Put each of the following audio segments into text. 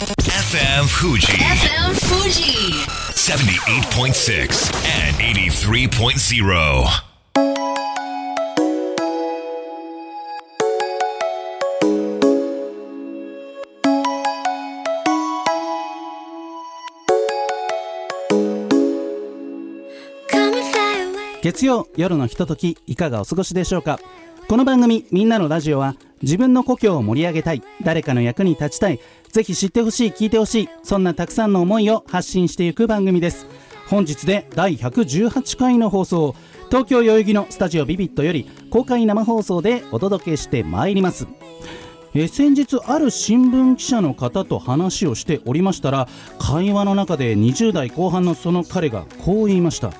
FM Fuji FM Fuji. 78.6 and 83.0. 月曜夜のひとときいかがお過ごしでしょうか？この番組「みんなのラジオは」自分の故郷を盛り上げたい。誰かの役に立ちたい。ぜひ知ってほしい聞いてほしい。そんなたくさんの思いを発信していく番組です。本日で第118回の放送。東京代々木のスタジオビビットより公開生放送でお届けしてまいります。え先日ある新聞記者の方と話をしておりましたら会話の中で20代後半のその彼がこう言いました。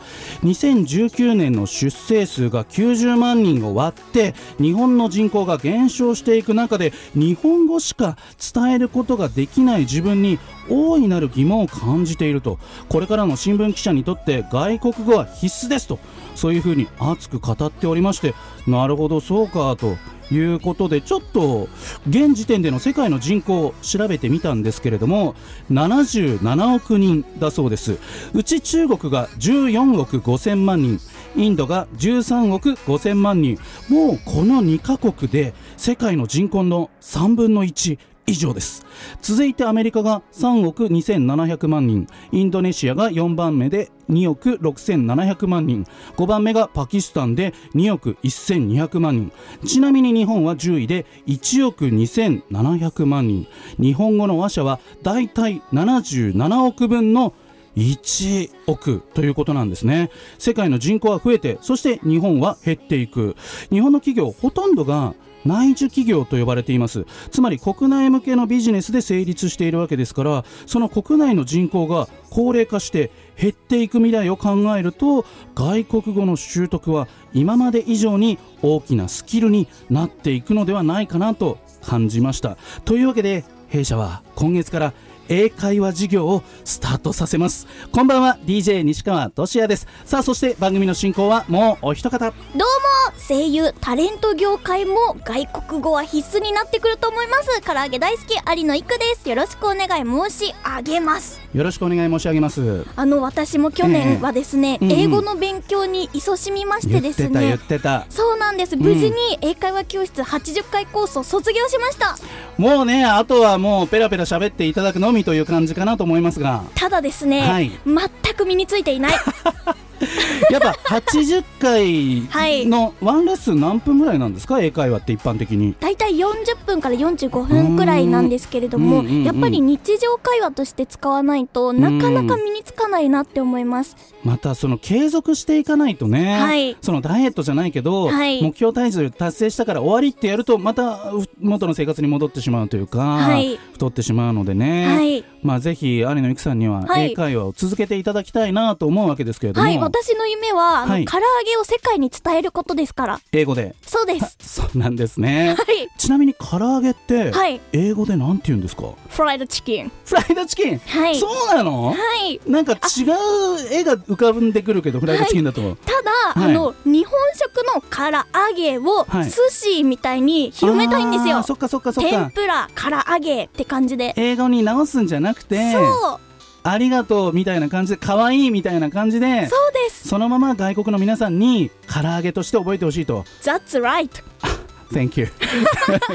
2019年の出生数が90万人を割って日本の人口が減少していく中で日本語しか伝えることができない自分に大いなる疑問を感じていると。これからの新聞記者にとって外国語は必須ですと。そういうふうに熱く語っておりましてなるほどそうかということでちょっと現時点での世界の人口を調べてみたんですけれども77億人だそうです。うち中国が14億5000万人インドが13億5000万人。もうこの2カ国で世界の人口の3分の1以上です。続いてアメリカが3億2700万人。インドネシアが4番目で2億6700万人。5番目がパキスタンで2億1200万人。ちなみに日本は10位で1億2700万人。日本語の話者はだいたい77億分の1億ということなんですね。世界の人口は増えてそして日本は減っていく。日本の企業ほとんどが内需企業と呼ばれています。つまり国内向けのビジネスで成立しているわけですからその国内の人口が高齢化して減っていく未来を考えると外国語の習得は今まで以上に大きなスキルになっていくのではないかなと感じました。というわけで弊社は今月から英会話事業をスタートさせます。こんばんは DJ 西川俊也です。さあそして番組の進行はもうお一方。どうも。声優タレント業界も外国語は必須になってくると思います。唐揚げ大好き有野育です。よろしくお願い申し上げます。よろしくお願い申し上げます。あの私も去年はですね、ええうんうん。英語の勉強に勤しみまして言ですってた言ねってた。そうなんです。無事に英会話教室80回コースを卒業しました。もうねあとはもうペラペラ喋っていただくのみという感じかなと思いますが。ただですね、はい。全く身についていない やっぱ80はい。回のワンレッスン何分ぐらいなんですか？英会話って一般的に。だいたい40分から45分くらいなんですけれども、うんうんうんうんやっぱり日常会話として使わないとなかなか身につかないなって思います、またその継続していかないとね、はい。そのダイエットじゃないけど、はい目標体重達成したから終わりってやるとまたう元の生活に戻ってしまうというか、はい太ってしまうのでね、はいまあぜひ有野由紀さんにははい英会話を続けていただきたいなと思うわけですけれども、はい、私の夢は、あのはい唐揚げを世界に伝えることですから。英語でそうです。そうなんですね、はい。ちなみに唐揚げって、はい。英語でなんて言うんですか？フライドチキン。フライドチキン、はい。そうなの？はい。なんか違う絵が浮かんでくるけどフライドチキンだと、ただ、はいあの、日本食の唐揚げをはい寿司みたいに広めたいんですよ。そっかそっかそっか天ぷら、唐揚げって感じで。英語に直すんじゃなくてそう、ありがとうみたいな感じで可愛いみたいな感じでそうです。そのまま外国の皆さんに唐揚げとして覚えてほしいと That's right. Thank you、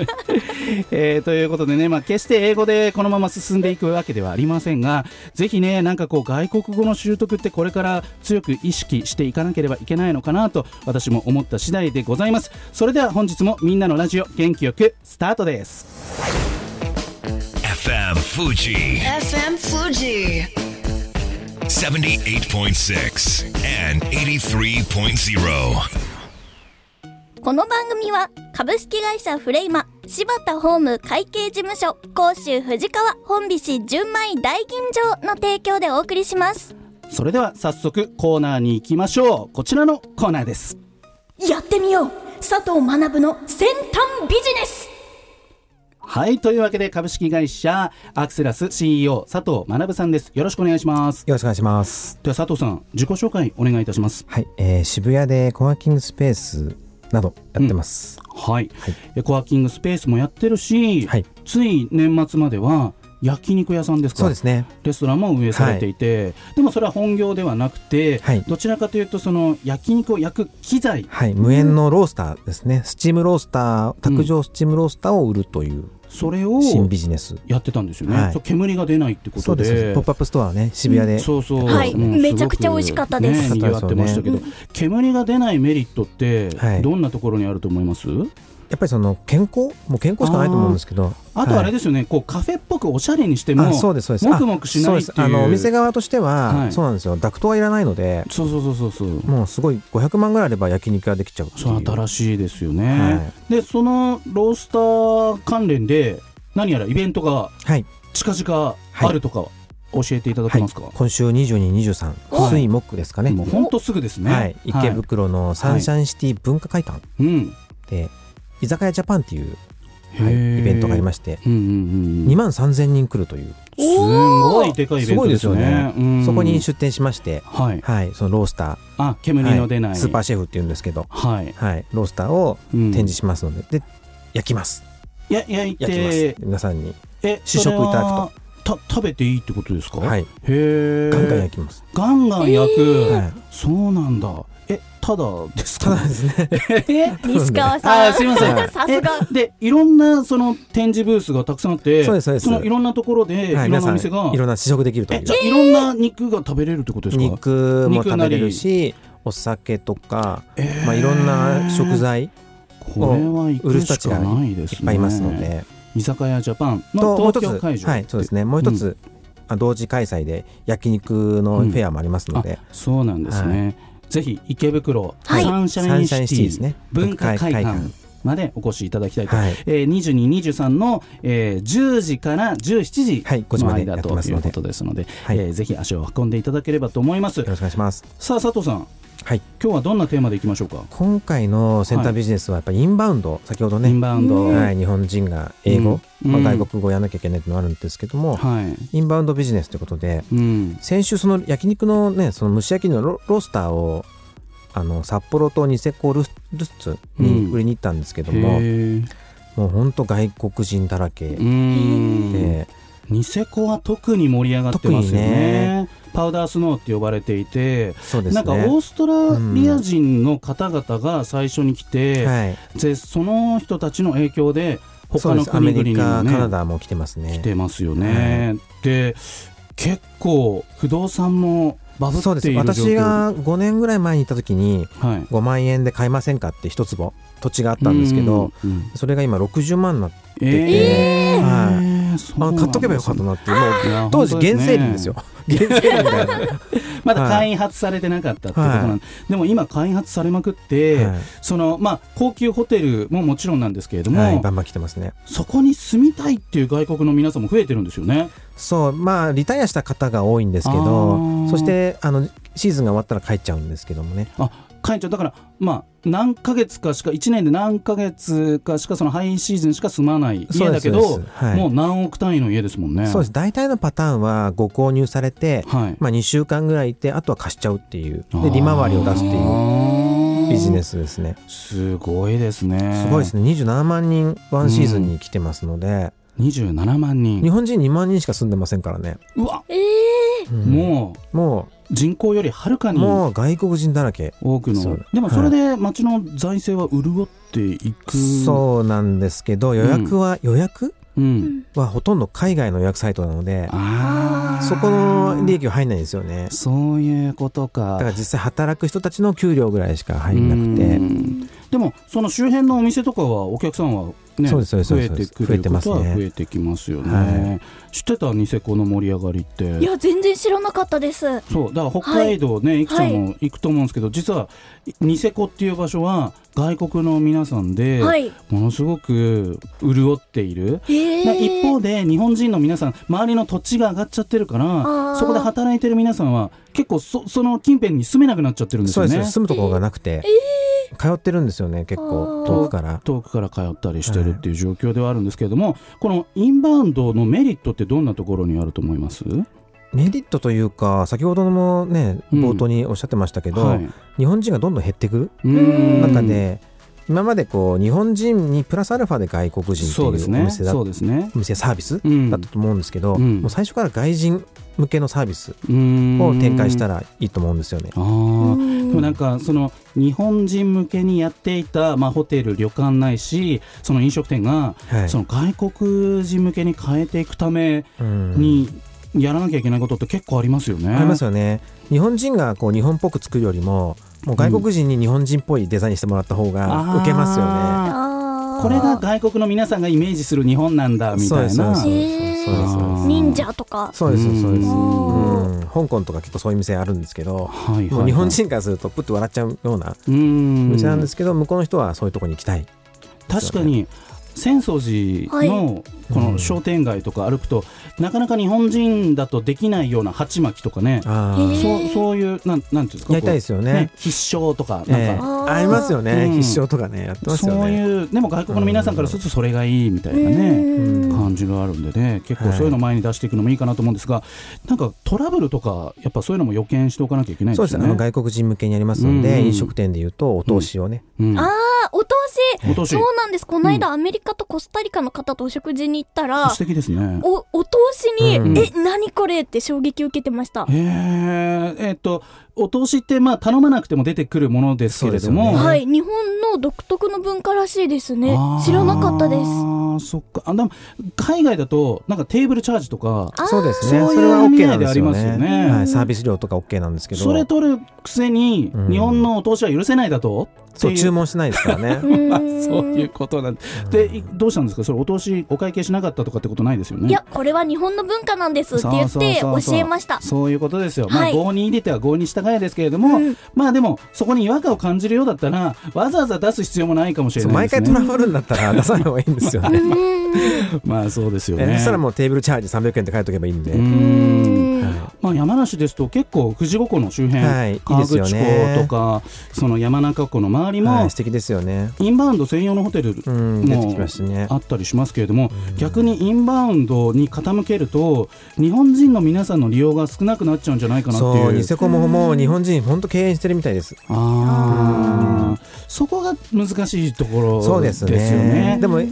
えーということでね、まあ、決して英語でこのまま進んでいくわけではありませんがぜひねなんかこう外国語の習得ってこれから強く意識していかなければいけないのかなと私も思った次第でございますそれでは本日もみんなのラジオ元気よくスタートです FM Fuji FM Fuji. 78.6 and 83.0. この番組は株式会社フレイマ柴田ホーム会計事務所甲州藤川本菱純米大吟醸の提供でお送りします。それでは早速コーナーに行きましょう。こちらのコーナーです。やってみよう。佐藤学の先端ビジネス。はいというわけで株式会社アクセラス CEO 佐藤学さんです。よろしくお願いします。よろしくお願いします。では佐藤さん自己紹介お願いいたします。はい、えー渋谷でコワーキングスペースなどやってます。はい、はい。でコワーキングスペースもやってるし、はい。つい年末までは焼肉屋さんですか？そうですね。レストランも運営されていて、でもそれは本業ではなくて、はい。どちらかというとその焼肉を焼く機材。はい。無煙のロースターですね。スチームロースター卓上スチームロースターを売るというそれを新ビジネス。やってたんですよね、はい。そう煙が出ないってことで。ポップアップストアはね渋谷で。そうそう、はい。めちゃくちゃ美味しかったです。ね、賑わってましたけど、煙が出ないメリットってはい。どんなところにあると思います、やっぱりその健康もう健康しかないと思うんですけどあとあれでですよね、こうカフェっぽくおしゃれにしてもあそうですそうです。もくもくしないっていう。あのお店側としては、はい。そうなんですよ。ダクトはいらないのでそうそうそうそうそう。もうすごい500万ぐらいあれば焼肉ができちゃうそう新しいですよね、はでそのロースター関連で何やらイベントがはい。近々あるとか教えていただけますか、今週2223はい。水木ですかね。もう本当すぐですね、はい、池袋のサンシャインシティ文化会館うん。で、居酒屋ジャパンっていう、はい、イベントがありまして、うんうんうん2万3000人来るという、すごいでかいイベントですよね。すごいですよね。うん。そこに出店しまして、はい。はい、そのロースタあー、煙の出ない、はい。スーパーシェフっていうんですけど、はい、はい、ロースターをうん。展示しますので、で焼きます。や焼い焼きます。て皆さんに、え試食いただくと。た食べていいってことですか？はい、へえガンガン焼きます、ガンガン焼く、はい、そうなんだ。えただですか？ただですね。え？西川あさん。すいません。はい。さすが。えでいろんなその展示ブースがたくさんあってそうですそうです。のいろんなところで、はい、い、ろんな皆さんお店がいろんな試食できるというえじゃあいろんな肉が食べれるってことですか？肉も食べれるしお酒とか、えー。まあ、いろんな食材これは行売るくしか人たちがないですね。いっぱいいますので、居酒屋ジャパンとのもう一つ東京会場はいそうですね。もう一つ、あ同時開催で焼肉のフェアもありますので、そうなんですね、ぜひ池袋、はい。サンシャインシティシティですね。文化会館文までお越しいただきたいと、はい。えー、22、23の、えー、10時から17時はい5時までの間やってますのでということですので、はい。えーぜひ足を運んでいただければと思います。よろしくお願いします。さあ佐藤さんはい。今日はどんなテーマでいきましょうか？今回のセンタービジネスはやっぱりインバウンド、先ほどね。インバウンド、はい、日本人が英語、うん。まあ、うん外国語をやらなきゃいけないっていうのがあるんですけども、はい。インバウンドビジネスということでうん。先週その焼肉のねその蒸し焼きのロロースターをあの札幌とニセコルルッツに売りに行ったんですけども、もうほんと外国人だらけで、ニセコは特に盛り上がってますよね。特パウダースノーって呼ばれていて、ね。なんかオーストラリア人の方々が最初に来て、はい、でその人たちの影響で他の国々にもカ、カナねダも来てますね。来てますよね。で結構不動産もバブっている状況。私が5年ぐらい前に行った時にはい。5万円で買えませんかって一坪土地があったんですけど、うんうんそれが今60万になってえー。はそうなんですあ買っとけばよかったなっていう。もう当時原生林ですよ。原生林みたいな、まだ開発されてなかったってことなんで、でも今開発されまくって、はい。そのまあ高級ホテルももちろんなんですけれども、はい、バンバン来てますね。そこに住みたいっていう外国の皆さんも増えてるんですよね。そう。まあリタイアした方が多いんですけあどー。そしてあのシーズンが終わったら帰っちゃうんですけどもね。あ会長だからまあ何ヶ月かしか1年で何ヶ月かしかそのハイシーズンしか住まない家だけどはい。もう何億単位の家ですもんね。そうです。大体のパターンはご購入されて、はい。まあ、2週間ぐらいいてあとは貸しちゃうっていう。で利回りを出すっていう。ビジネスですね。すごいですね。すごいですね。27万人ワンシーズンに来てますので、27万人。日本人2万人しか住んでませんからね、うわ、えー、う。んももう人口よりはるかうにもう外国人だらけ多くの。でもそれで町の財政は潤っていく。そうなんですけど予約は、予約？うん。はほとんど海外の予約サイトなので。そこの利益は入んないんですよねそういうことか。だから実際働く人たちの給料ぐらいしか入んなくうてんでもその周辺のお店とかはお客さんはねそうですそうです増えてく増えることはてますね。増えてきますよね、は知ってたニセコの盛り上がりって？いや全然知らなかったです。そうだから北海道ね、い。くちゃんも行くと思うんですけど、実はニセコっていう場所は外国の皆さんではい。ものすごく潤っている、一方で日本人の皆さん周りの土地が上がっちゃってるからー。そこで働いてる皆さんは結構そその近辺に住めなくなっちゃってるんですそうでよねす。住むところがなくて、通ってるんですよね結構。遠くから。遠くから通ったりしてるっていう状況ではあるんですけれども、このインバウンドのメリットってどんなところにあると思います？メリットというか先ほどもねうん。冒頭におっしゃってましたけど、はい、日本人がどんどん減ってくる。うん。中で今までこう日本人にプラスアルファで外国人っていうおそうですね。店だそうですね。お店サービスうん。だったと思うんですけど、うん。もう最初から外人向けのサービスを展開したらいいと思うんですよね。あー。でもなんかその日本人向けにやっていた、まあ、ホテル旅館ないしその飲食店が、はい。その外国人向けに変えていくためうん。にやらなきゃいけないことって結構ありますよね。ありますよね。日本人がこう日本っぽく作るよりももう外国人に日本人っぽいデザインにしてもらった方が受けますよね。ああー。ーこれが外国の皆さんがイメージする日本なんだみたいな。そうですそうです。へー。そうですそうです。忍者とか。そうですそうです。うん。うん。香港とか結構そういう店あるんですけど、はいはいはい。もう日本人からするとプッと笑っちゃうようなうん。店なんですけど、向こうの人はそういうところに行きたい。確かに浅草寺のこの商店街とか歩くと、なかなか日本人だとできないような鉢巻きとかね。そうそういうなんなんていうんですか？やりたいですよこうね。必勝とかなんか、えー。ありますよね、うん。必勝とかねやってますよそうね。いうでも外国の皆さんからするとそれがいいみたいなねうん感じがあるんでね結構そういうの前に出していくのもいいかなと思うんですが、なんかトラブルとかやっぱそういうのも予見しておかなきゃいけないそうですね。あのですよね。外国人向けにやりますので、うん。飲食店でいうとお通しをね、うん。あーお通し。お通し。そうなんです。この間アメリカとコスタリカの方とお食事に行ったら素敵ですね。おお通しに、うん。え何これって衝撃を受けてました。へええっとお通しってまあ頼まなくても出てくるものですけれども、ね。はい。日本の独特の文化らしいですね。知らなかったです。ああそっか。あでも海外だとなんかテーブルチャージとかそうですね。そういうそれは意味 OK 合でありないんですよますよね。ねはい、サービス料とか OK なんですけど。それ取るくせにうん。日本のお通しは許せないだと、そうってい注文しないですからね。まあそういうことなんで。でいどうしたんですか？それお通しお会計しなかったとかってことないですよね。いやこれは日本の文化なんですって言っそうてそうそうそう。教えました。そういうことですよ、まあはい。合に入れては合に従えですけれども、うん。まあでもそこに違和感を感じるようだったらわざわざ出す必要もないかもしれないですね。回トラブルになったら出さない方がいいんですよね。まあそうですよえねそしたらもうテーブルチャージ300円って書いとけばいいんで、まあ、山梨ですと結構富士五湖の周辺、はいいい河口ね湖とかその山中湖の周りも、いはい、素敵ですよね。インバウンド専用のホテルうん出てきましたね。あったりしますけれども、逆にインバウンドに傾けると日本人の皆さんの利用が少なくなっちゃうんじゃないかなっていう。ニセコももう日本人本当敬遠してるみたいです。あー。そこが難しいところそうですよね。ねでもか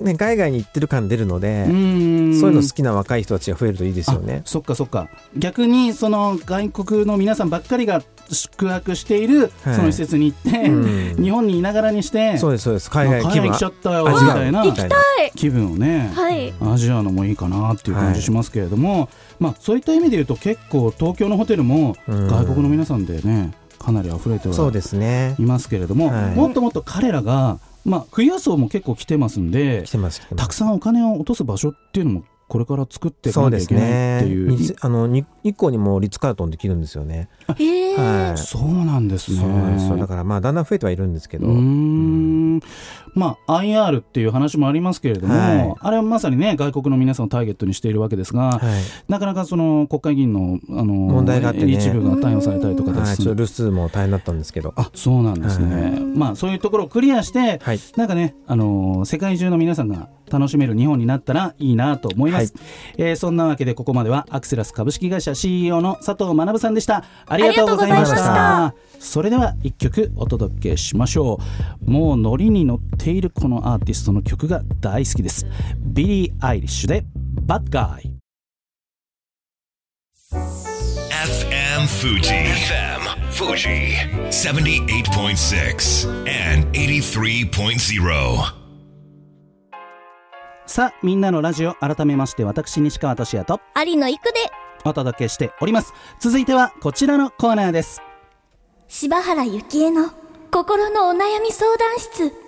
ね海外に行ってる感出るので、そういうの好きな若い人たちが増えるといいですよね。あそっかそっか。逆にその外国の皆さんばっかりが宿泊しているはい。その施設に行って、うん。日本にいながらにしてそうですそうです。海外あ気分海外来ちゃったよみたいなみたい。な気分をね、はい。味わうのもいいかなっていう感じしますけれども、まあそういった意味で言うと結構東京のホテルもうん。外国の皆さんでねかなり溢れてはそうですね。いますけれども、はい。もっともっと彼らがまあ富裕層も結構来てますんで来てます来てます。たくさんお金を落とす場所っていうのもこれから作っていかそうですなきゃいけないねっていう。にあのに日光にもリッツ・カールトンできるんですよね。はい。そうなんですね。そうなんですよ。だからまあだんだん増えてはいるんですけど。うーんまあ IR っていう話もありますけれども、はい。あれはまさにね外国の皆さんをターゲットにしているわけですが、はい。なかなかその国会議員のあの問題があってね。一部が逮捕されたりとかですはい、ちょっと留守も大変だったんですけど。あそうなんですね、はい。まあそういうところをクリアして、はい。なんかね、あのー世界中の皆さんが楽しめる日本になったらいいなと思います、えーそんなわけでここまではアクセラス株式会社 CEO の佐藤学さんでした。ありがとうございました。それでは一曲お届けしましょう。もうノリに乗っているこのアーティストの曲が大好きですビリー・アイリッシュで「bad guy」FM Fuji. FM Fuji. 78.6 and 83.0. さあみんなのラジオ改めまして私西川俊也と有野育でお届けしております続いてはこちらのコーナーです柴原幸恵の心のお悩み相談室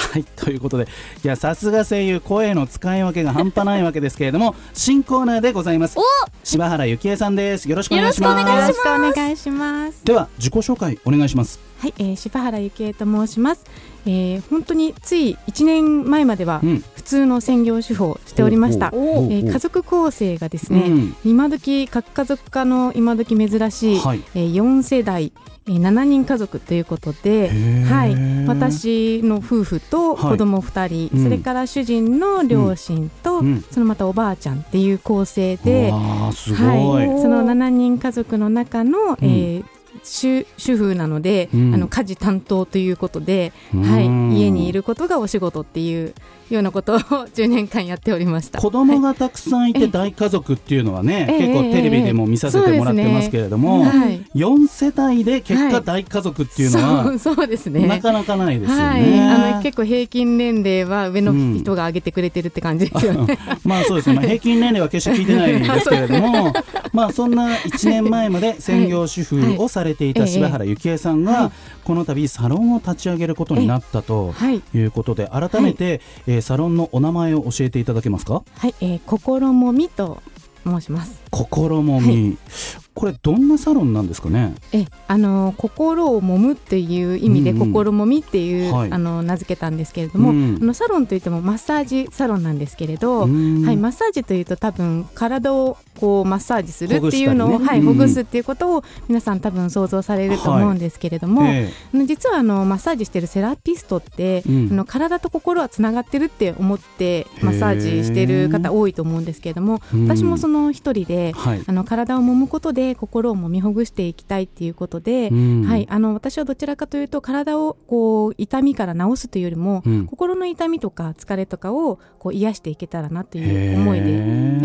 はいということでいやさすが声優声の使い分けが半端ないわけですけれども 新コーナーでございます。お柴原幸恵さんです。よろしくお願いします。よろしくお願いしよろしくお願いします。では自己紹介お願いしますはい、えー、柴原幸恵と申します。えー、本当につい1年前まではうん。普通の専業主婦をしておりました。おおおえー家族構成がですね、うん。今時核家族化の今時珍しい、はい。えー、4世代、えー、7人家族ということで、ー。はい、私の夫婦とはい。子供2人、うん。それから主人の両親と、うん。そのまたおばあちゃんっていう構成で、わあすごい、はい、その7人家族の中の、えー主主婦なので、うん。あの家事担当ということで、うん。はい、家にいることがお仕事っていうようなことを10年間やっておりました。子供がたくさんいて大家族っていうのはね、ええ結構テレビでも見させてもらってますけれども、はい、4世帯で結果はい。大家族っていうのは、そう そうですね。なかなかないですよね。はい、あの結構平均年齢は上のうん人が上げてくれてるって感じですよね。まあそうですね、まあ、平均年齢は決して聞いてないんですけれども、まあそんな1年前まで専業主婦をされていた柴原幸恵さんがはい、この度サロンを立ち上げることになったとはい、いうことで、改めて、えーサロンのお名前を教えていただけますか？はい、えー、心もみと申します。心もみ、これどんなサロンなんですかね？えあの心を揉むっていう意味で、うん。うん心もみっていう、はい。あの名付けたんですけれども、うん。あのサロンといってもマッサージサロンなんですけれど、うん。はい、マッサージというと多分体をこうマッサージするっていうのを、はい、ほぐね。うん。ほぐすっていうことを皆さん多分想像されると思うんですけれども、えあの実はあのマッサージしてるセラピストって、うん。あの体と心はつながってるって思ってマッサージしてる方多いと思うんですけれども、うん。私もその一人で、はい。あの体を揉むことで心を揉みほぐしていきたいっていうことで、うん。はい、あの私はどちらかというと体をこう痛みから治すというよりも、うん。心の痛みとか疲れとかをこう癒していけたらなという思いで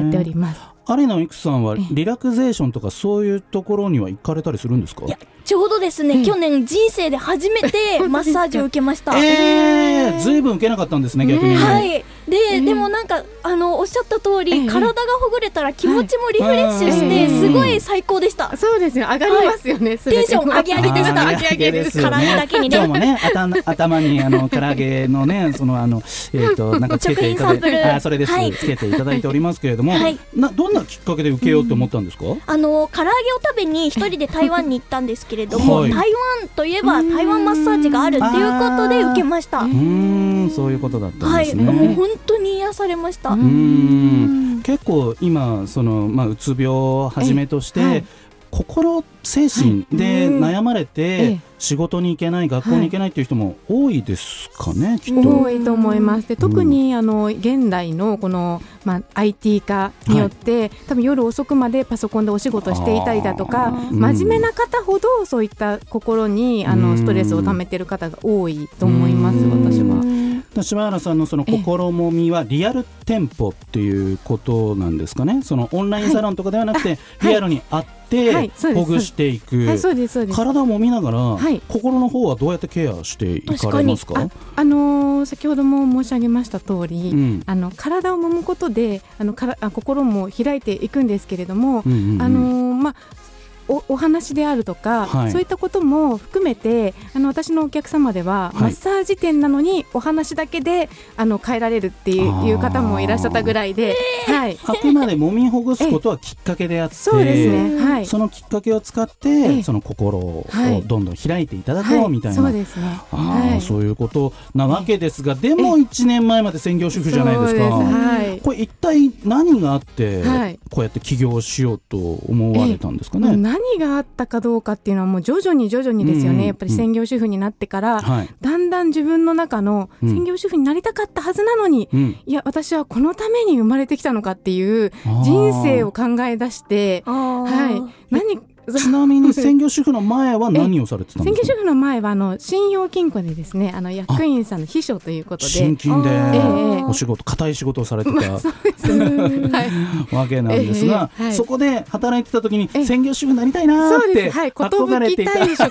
やっております。有野育さんはええ。リラクゼーションとかそういうところには行かれたりするんですか？いやちょうどですね、ええ去年人生で初めてマッサージを受けました。えー、ずいぶん受けなかったんですね逆に、ね。はい、で、えでもなんかあのおっしゃった通り、ええ体がほぐれたら気持ちもリフレッシュして、はいすごい最高でした。そうですよ。上がりますよね、全て。テンション上げ上げでした。上げ上げです唐揚げだけにね。今日もね頭頭にあの唐揚げのね そのあのえっ、となんかつけていただい食品サンプル。てあーそれです、はい。つけていただいておりますけれども、はい。などんなきっかけで受けようって思ったんですか、あの唐揚げを食べに一人で台湾に行ったんですけれども、はい。台湾といえば台湾マッサージがあるっていうことで受けました。うそういうことだったんはい、ですね、もう本当に癒されました。うーん。結構今その、まあ、うつ病をはじめとして、心精神でうん。悩まれて、ええ。仕事に行けない学校に行けないっていう人も多いですかね、きっと。多いと思います。で特にあの現代のこの、まあ、IT 化によって、多分夜遅くまでパソコンでお仕事していたりだとか真面目な方ほどそういった心にあうん。のストレスを溜めてる方が多いと思いますうん。私は。柴原さんのそのええ心もみはリアル店舗っていうことなんですかね。そのオンラインサロンとかではなくて、はい。リアルに会って、ほぐしていく。体をもみながら、はい。心の方はどうやってケアしていかれますか？ああのー先ほども申し上げました通り、うん。あの体を揉むことであのからあ心も開いていくんですけれども、うんうんうん。あのーまあおお話であるとか、はい。そういったことも含めてあの私のお客様では、はい。マッサージ店なのにお話だけであの変えられるっていう方もいらっしゃったぐらいで、はい、あくまで揉みほぐすことはきっかけであって、そうですね、はい、そのきっかけを使って、ええ。その心をはい。どんどん開いていただこうみたいな、はい、そうですね。あーはい、そういうことなわけですが、でも1年前まで専業主婦じゃないですか。はい。これ一体何があって、はい。こうやって起業しようと思われたんですかね？何があったかどうかっていうのはもう徐々に徐々にですよね、うん。やっぱり専業主婦になってから、はい。だんだん自分の中のうん。専業主婦になりたかったはずなのに、うん。いや私はこのために生まれてきたのかっていう人生を考え出してはい。何ちなみに専業主婦の前は何をされてたん専ですか？業主婦の前はあの信用金庫でですねあの役員さんの秘書ということで。新金でお仕事固い仕事をされてた はい。わけなんですが、ええはい。そこで働いてた時にええ。専業主婦になりたいなって憧れていた 憧れだっ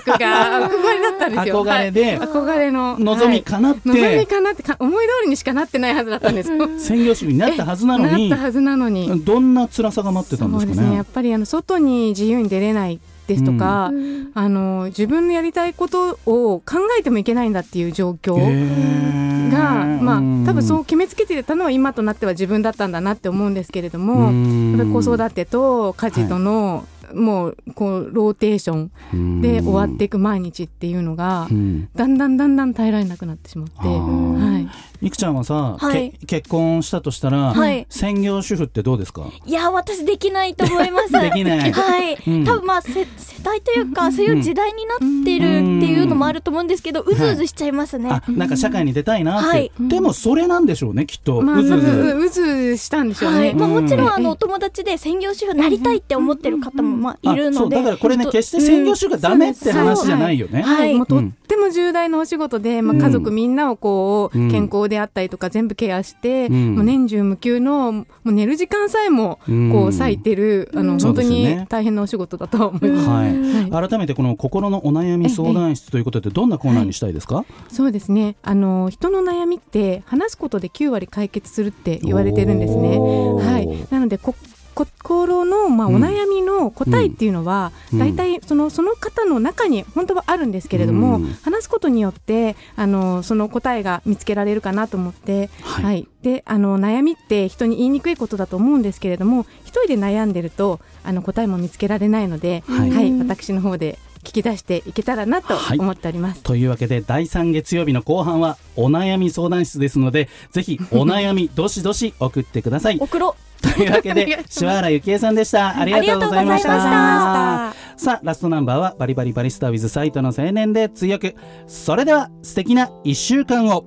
たんですよ。憧れではい。憧れの望みかなって、はい。望みかなってか思い通りにしかなってないはずだったんです。よ専業主婦になったはずなのになったはずなのに。どんな辛さが待ってたんですかね？ね。やっぱりあの外に自由に出れないですとか、あの自分のやりたいことを考えてもいけないんだっていう状況へー。が、まあ多分そうう決めつけてたのは今となっては自分だったんだなって思うんですけれども、やっぱり子育てと家事との、もうこうローテーションで終わっていく毎日っていうのが、うん。だんだんだんだん耐えられなくなってしまって、はい、いくちゃんはさ、はい。け結婚したとしたら、はい。専業主婦ってどうですか？いや私できないと思います。できない。はい、うん。多分まあせ世代というかそういう時代になってるっていうのもあると思うんですけど、うずうずしちゃいますね、あなんか社会に出たいなって、はい。でもそれなんでしょうねきっと、まあ、うずうず。うずうずしたんでしょうね。はい。まあ、もちろんあうんのお友達で専業主婦になりたいって思ってる方もまあいるあそうのでだからこれね決して専業主婦がダメって話じゃないよね、はい。もうとっても重大なお仕事で、まあ、家族みんなをこう、うん。健康であったりとか全部ケアして、うん。もう年中無休のもう寝る時間さえもうん。こう割いてる、あのそう本当に大変なお仕事だとは思います。はい、改めてこの心のお悩み相談室ということでどんなコーナーにしたいですか、そうですね。あの人の悩みって話すことで9割解決するって言われてるんですね。はい、なのでこ心の、まあ、うん。お悩みの答えっていうのは、うん。大体そのその方の中に本当はあるんですけれども、うん。話すことによってあのその答えが見つけられるかなと思って、ははい。いであの悩みって人に言いにくいことだと思うんですけれども一人で悩んでるとあの答えも見つけられないので、ははいい。私の方で聞き出していけたらなとはい。思っております。というわけで第3月曜日の後半はお悩み相談室ですのでぜひお悩み どしどし送ってください。送ろというわけで 柴原幸恵さんでした。ありがとうございました。さあラストナンバーはバリバリバリスタ with サイトの青年で強く。それでは素敵な1週間を。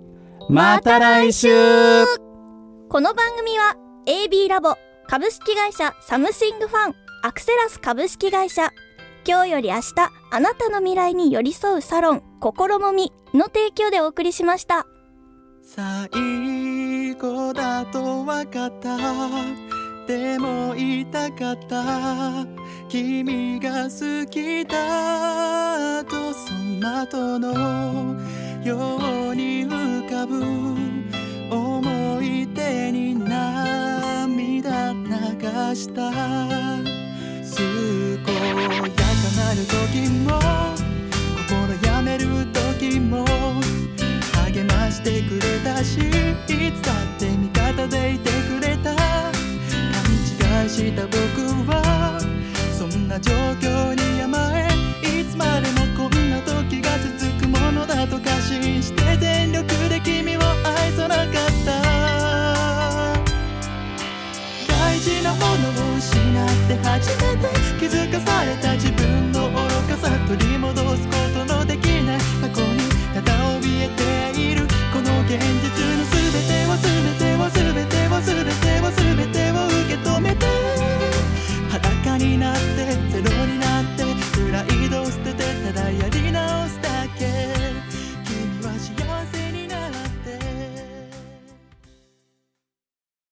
また来週。この番組は AB ラボ株式会社サムシングファンアクセラス株式会社今日より明日あなたの未来に寄り添うサロン心もみの提供でお送りしました。最後だと分かったでも言いたかった君が好きだとその後のように浮かぶ思い出に涙流した。健やかなる時も心やめる時も励ましてくれたしいつだって味方でいてくれた。勘違いした僕はそんな状況に甘えいつまでもこんな時が続くものだと過信して全力で君を愛さなかった。大事なものを失って初めて気づかされた自分さ取り戻すこと